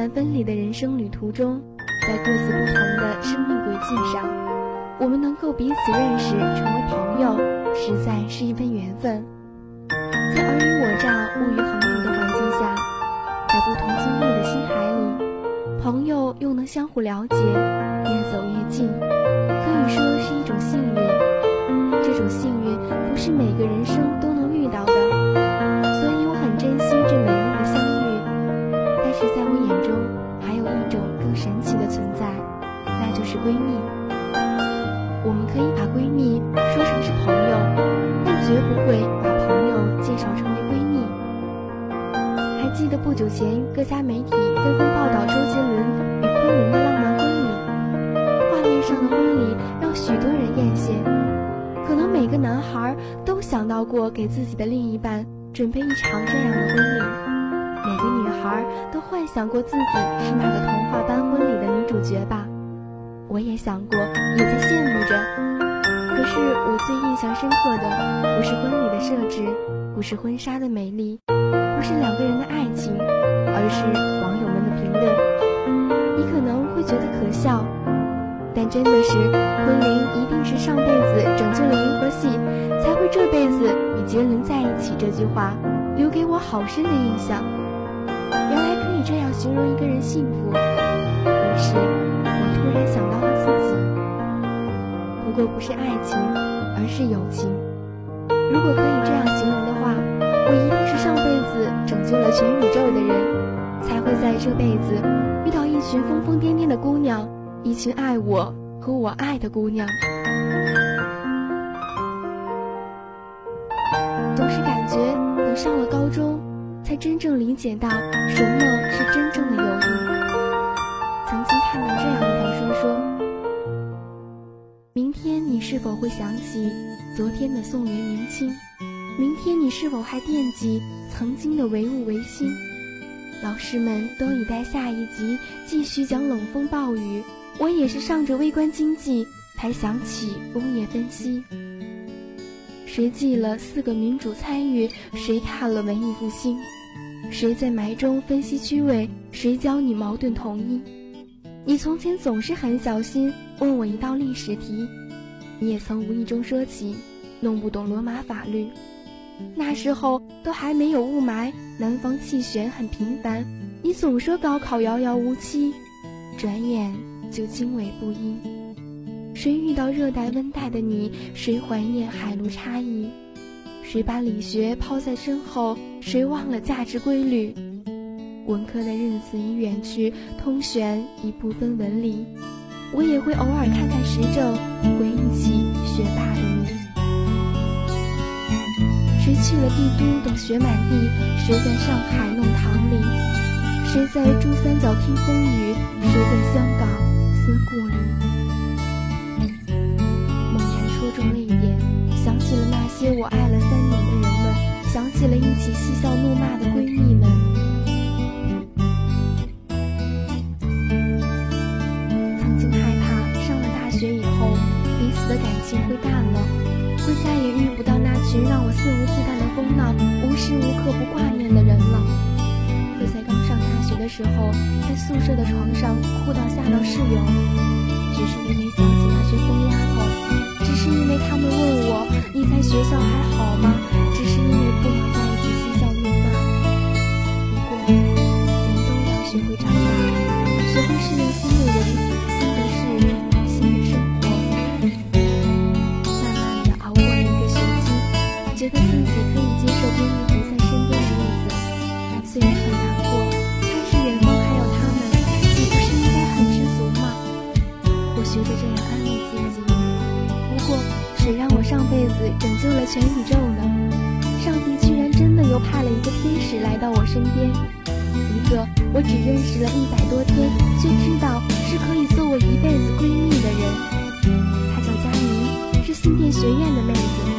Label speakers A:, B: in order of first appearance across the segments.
A: 散分离的人生旅途中，在各自不同的生命轨迹上，我们能够彼此认识，成为朋友。实在是一份缘分，在尔虞我诈、物欲横流的环境下，在不同经历的心海里，朋友又能相互了解，越走越近，可以说是一种幸到过给自己的另一半准备一场这样的婚礼，每个女孩都幻想过自己是那个童话般婚礼的女主角吧。我也想过，也在羡慕着。可是我最印象深刻的，不是婚礼的设置，不是婚纱的美丽，不是两个人的爱情，而是网友们的评论。你可能会觉得可笑，但真的是，昆凌一定是上辈子拯救了银河系，才会这辈子与杰伦在一起。这句话留给我好深的印象。原来可以这样形容一个人幸福。于是我。突然想到了自己，不过不是爱情，而是友情。如果可以这样形容的话，我一定是上辈子拯救了全宇宙的人，才会在这辈子遇到一群疯疯癫癫的姑娘，一群爱我和我爱的姑娘。总是感觉等上了高中，才真正理解到什么是真正的友谊。曾经看到这样一条说说：明天你是否会想起昨天的宋元明清？明天你是否还惦记曾经的唯物唯心？老师们都已待下一集继续讲冷风暴雨，我也是上着微观经济才想起工业分析。谁记了四个民主参与？谁看了文艺复兴？谁在埋中分析区位？谁教你矛盾统一？你从前总是很小心问我一道历史题，你也曾无意中说起弄不懂罗马法律。那时候都还没有雾霾，南方气旋很频繁，你总说高考遥遥无期，转眼就经纬不一。谁遇到热带温带的你？谁怀念海陆差异？谁把理学抛在身后？谁忘了价值规律？文科的日子已远去，通玄已不分文理。我也会偶尔看看时政，回忆起学霸的你。谁去了帝都等雪满地？谁在上海弄堂里？谁在珠三角听风雨？谁在香港思故里？猛然戳中泪点，想起了那些我爱了三年的人们，想起了一起嬉笑怒骂的闺蜜们。曾经害怕上了大学以后，彼此的感情会淡了，会再也遇不到那群让我肆无忌惮的疯闹、无时无刻不挂念的人了。时候，在宿舍的床上哭到吓到室友，只是因为想起那些疯丫头，只是因为他们问我你在学校还好吗？全宇宙呢？上帝居然真的又派了一个天使来到我身边，一个我只认识了一百多天，却知道是可以做我一辈子闺蜜的人。她叫佳妮，是心电学院的妹子。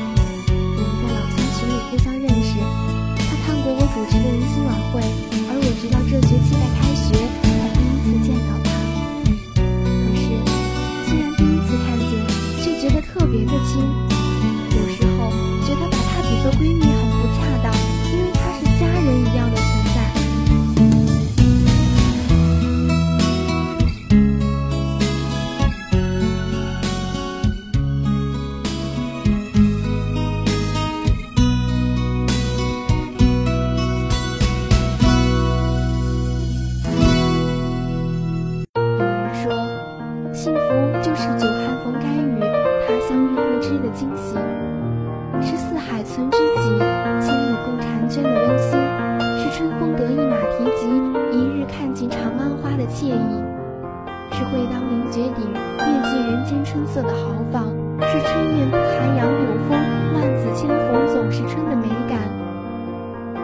A: 是春的美感，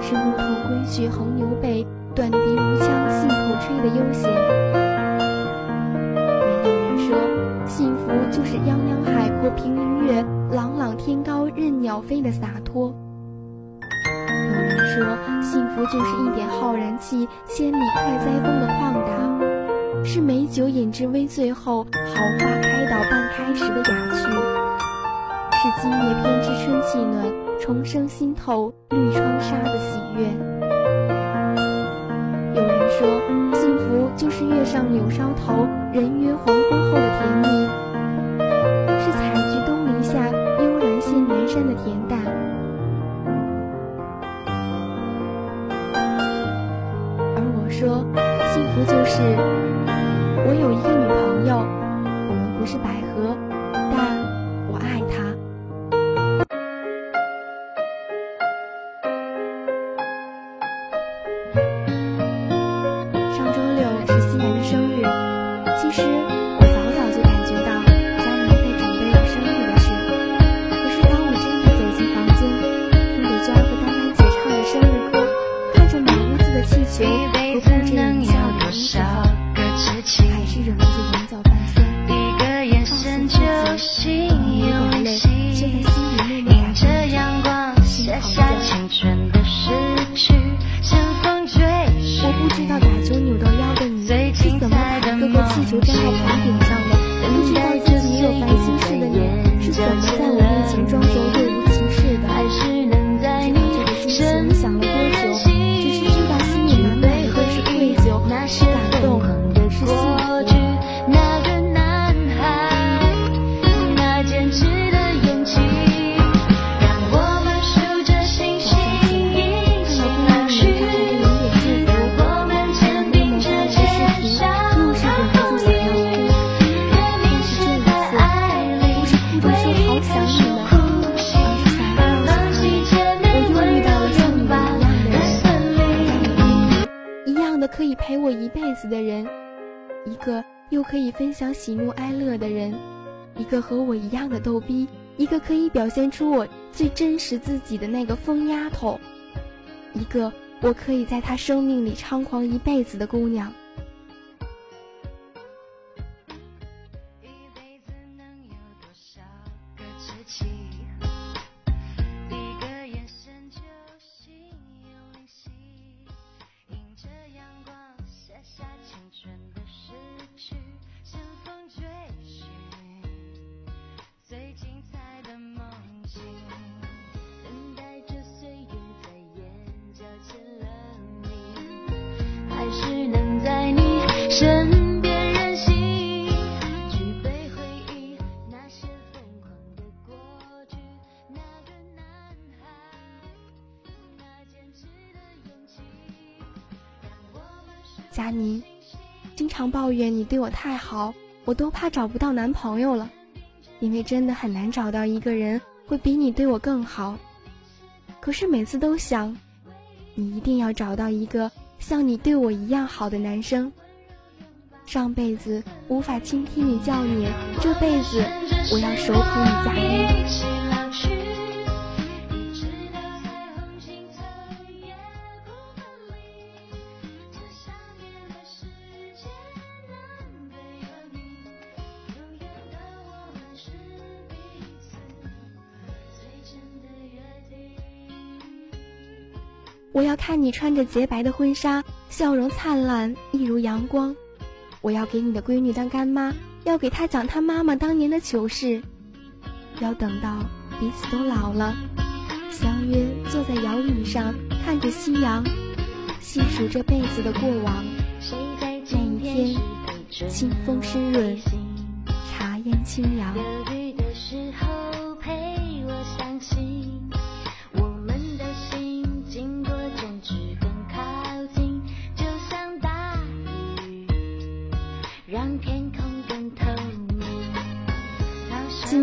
A: 是牧童归去横牛背，短笛无腔信口吹的悠闲。有人说，幸福就是“泱泱海阔凭鱼跃，朗朗天高任鸟飞”的洒脱。有人说，幸福就是“一点浩然气，千里快哉风”的旷达，是美酒饮至微醉后，好花开到半开时的雅趣，是今夜偏知春气暖。重生心头绿窗纱的喜悦。有人说，幸福就是月上柳梢头，人约黄昏后的甜蜜，是采菊东篱下，悠然见南山的恬淡。而我说，幸福就是我有一个。恶的
B: 人一
A: 个和我一样的逗逼一个可以表现出我最真实自己的那个疯丫头。一个我可以在他生命里猖狂一辈子的姑娘。常抱怨你对我太好我都怕找不到男朋友了。因为真的很难找到一个人会比你对我更好。可是每次都想你一定要找到一个像你对我一样好的男生。上辈子无法倾听你叫你这辈子我要守护你嫁衣
B: 我
A: 要看你穿着洁白的婚纱，笑容灿烂，一如阳光。我要给你的闺女当干妈，要给她讲她妈妈当年的糗事。要等到彼此都老了，相约坐在摇椅上，看着夕阳，细数这辈子的过往。那一天，清风湿润，茶烟清扬。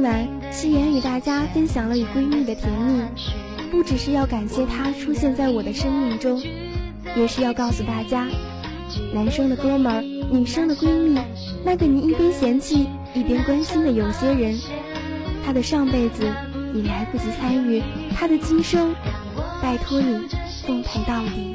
A: 今晚，夕颜与大家分享了与闺蜜的甜蜜，不只是要感谢她出现在我的生命中，也是要告诉大家，男生的哥们儿，女生的闺蜜，那个你一边嫌弃一边关心的有些人，他的上辈子你来不及参与，他的今生，拜托你奉陪到底。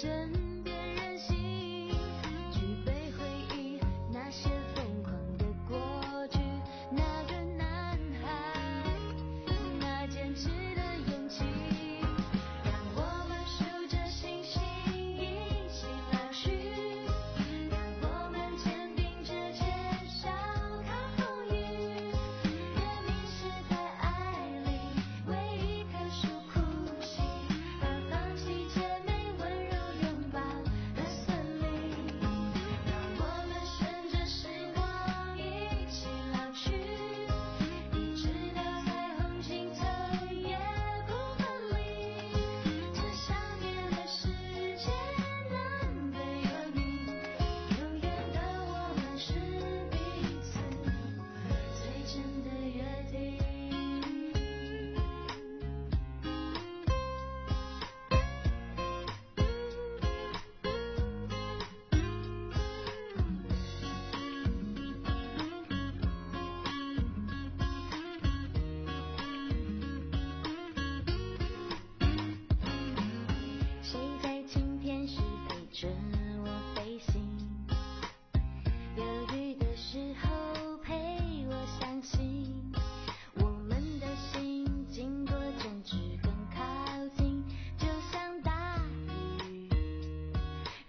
B: 真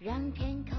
B: 让天空。